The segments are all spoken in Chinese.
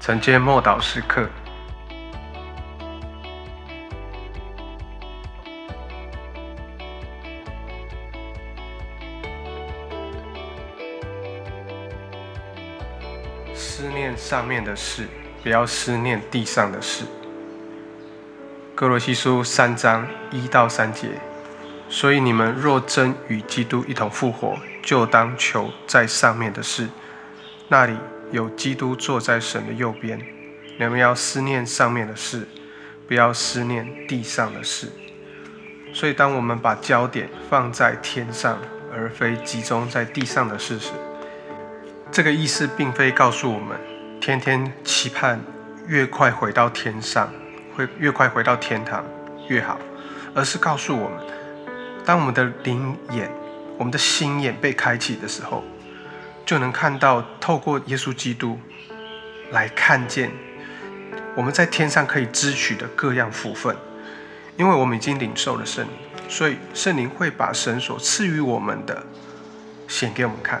承接默祷时刻。思念上面的事，不要思念地上的事。哥罗西书三章一到三节。所以你们若真与基督一同复活，就当求在上面的事，那里有基督坐在神的右边。你们要思念上面的事，不要思念地上的事。所以，当我们把焦点放在天上，而非集中在地上的事时，这个意思并非告诉我们天天期盼越快回到天上，会越快回到天堂越好，而是告诉我们，当我们的灵眼、我们的心眼被开启的时候，就能看到透过耶稣基督来看见我们在天上可以支取的各样福分，因为我们已经领受了圣灵，所以圣灵会把神所赐予我们的显给我们看。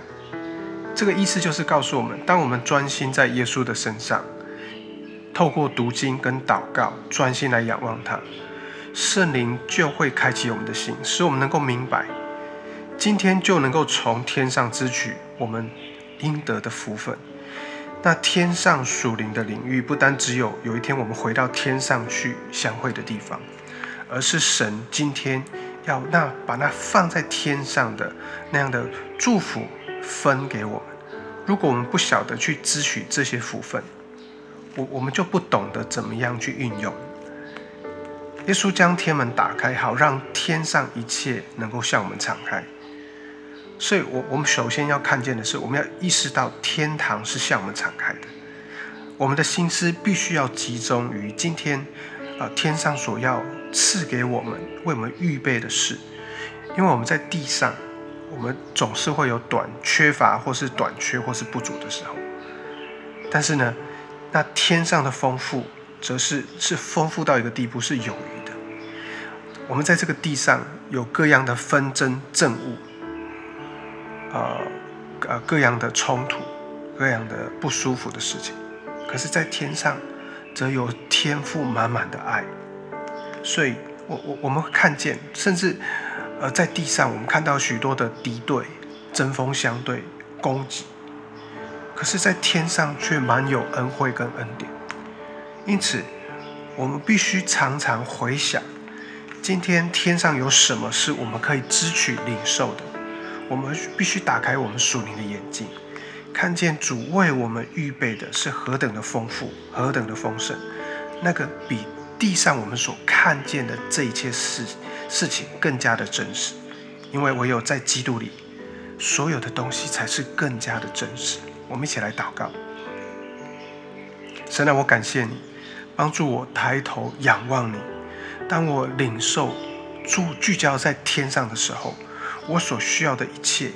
这个意思就是告诉我们，当我们专心在耶稣的身上，透过读经跟祷告，专心来仰望他，圣灵就会开启我们的心，使我们能够明白，今天就能够从天上支取我们应得的福分。那天上属灵的领域，不单只有有一天我们回到天上去相会的地方，而是神今天要那把那放在天上的那样的祝福。分给我们，如果我们不晓得去支取这些福分，我我们就不懂得怎么样去运用。耶稣将天门打开，好让天上一切能够向我们敞开。所以，我我们首先要看见的是，我们要意识到天堂是向我们敞开的。我们的心思必须要集中于今天，啊，天上所要赐给我们、为我们预备的事，因为我们在地上。我们总是会有短缺乏，或是短缺，或是不足的时候。但是呢，那天上的丰富，则是是丰富到一个地步，是有余的。我们在这个地上有各样的纷争、政务，呃呃，各样的冲突，各样的不舒服的事情。可是，在天上，则有天赋满满的爱。所以我我我们会看见，甚至。呃在地上，我们看到许多的敌对、针锋相对、攻击；可是，在天上却满有恩惠跟恩典。因此，我们必须常常回想，今天天上有什么是我们可以支取领受的。我们必须打开我们属灵的眼睛，看见主为我们预备的是何等的丰富、何等的丰盛。那个比地上我们所看见的这一切事。事情更加的真实，因为唯有在基督里，所有的东西才是更加的真实。我们一起来祷告，神啊，我感谢你帮助我抬头仰望你。当我领受注聚焦在天上的时候，我所需要的一切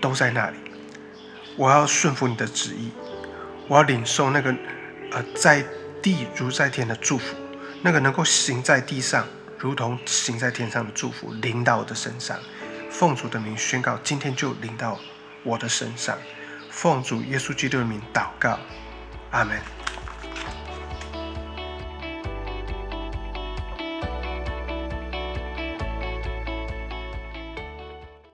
都在那里。我要顺服你的旨意，我要领受那个呃在地如在天的祝福，那个能够行在地上。如同行在天上的祝福临到我的身上，奉主的名宣告，今天就临到我的身上。奉主耶稣基督的名祷告，阿门。